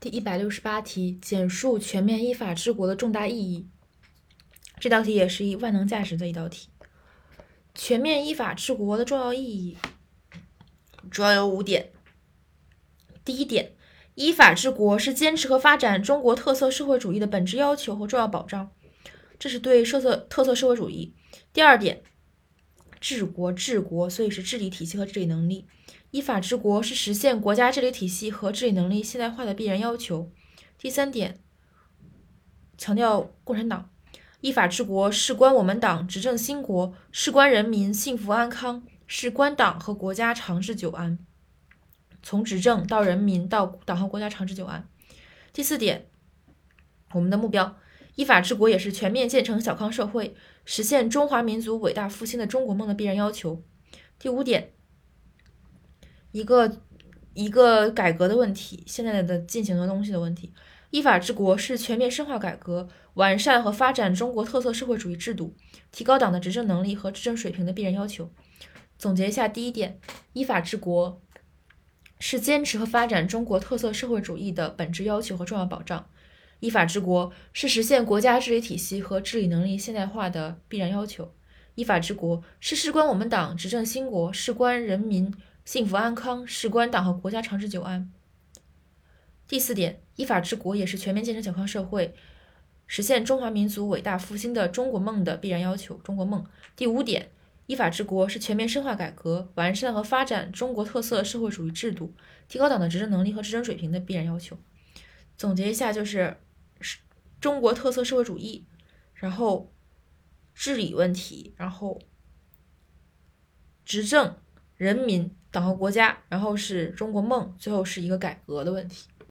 第一百六十八题，简述全面依法治国的重大意义。这道题也是一万能价值的一道题。全面依法治国的重要意义主要有五点。第一点，依法治国是坚持和发展中国特色社会主义的本质要求和重要保障，这是对特色特色社会主义。第二点，治国治国，所以是治理体系和治理能力。依法治国是实现国家治理体系和治理能力现代化的必然要求。第三点，强调共产党依法治国事关我们党执政兴国，事关人民幸福安康，事关党和国家长治久安。从执政到人民到党和国家长治久安。第四点，我们的目标依法治国也是全面建成小康社会，实现中华民族伟大复兴的中国梦的必然要求。第五点。一个一个改革的问题，现在的进行的东西的问题。依法治国是全面深化改革、完善和发展中国特色社会主义制度、提高党的执政能力和执政水平的必然要求。总结一下，第一点，依法治国是坚持和发展中国特色社会主义的本质要求和重要保障。依法治国是实现国家治理体系和治理能力现代化的必然要求。依法治国是事关我们党执政兴国，事关人民。幸福安康事关党和国家长治久安。第四点，依法治国也是全面建成小康社会、实现中华民族伟大复兴的中国梦的必然要求。中国梦。第五点，依法治国是全面深化改革、完善和发展中国特色社会主义制度、提高党的执政能力和执政水平的必然要求。总结一下，就是中国特色社会主义，然后治理问题，然后执政人民。党和国家，然后是中国梦，最后是一个改革的问题。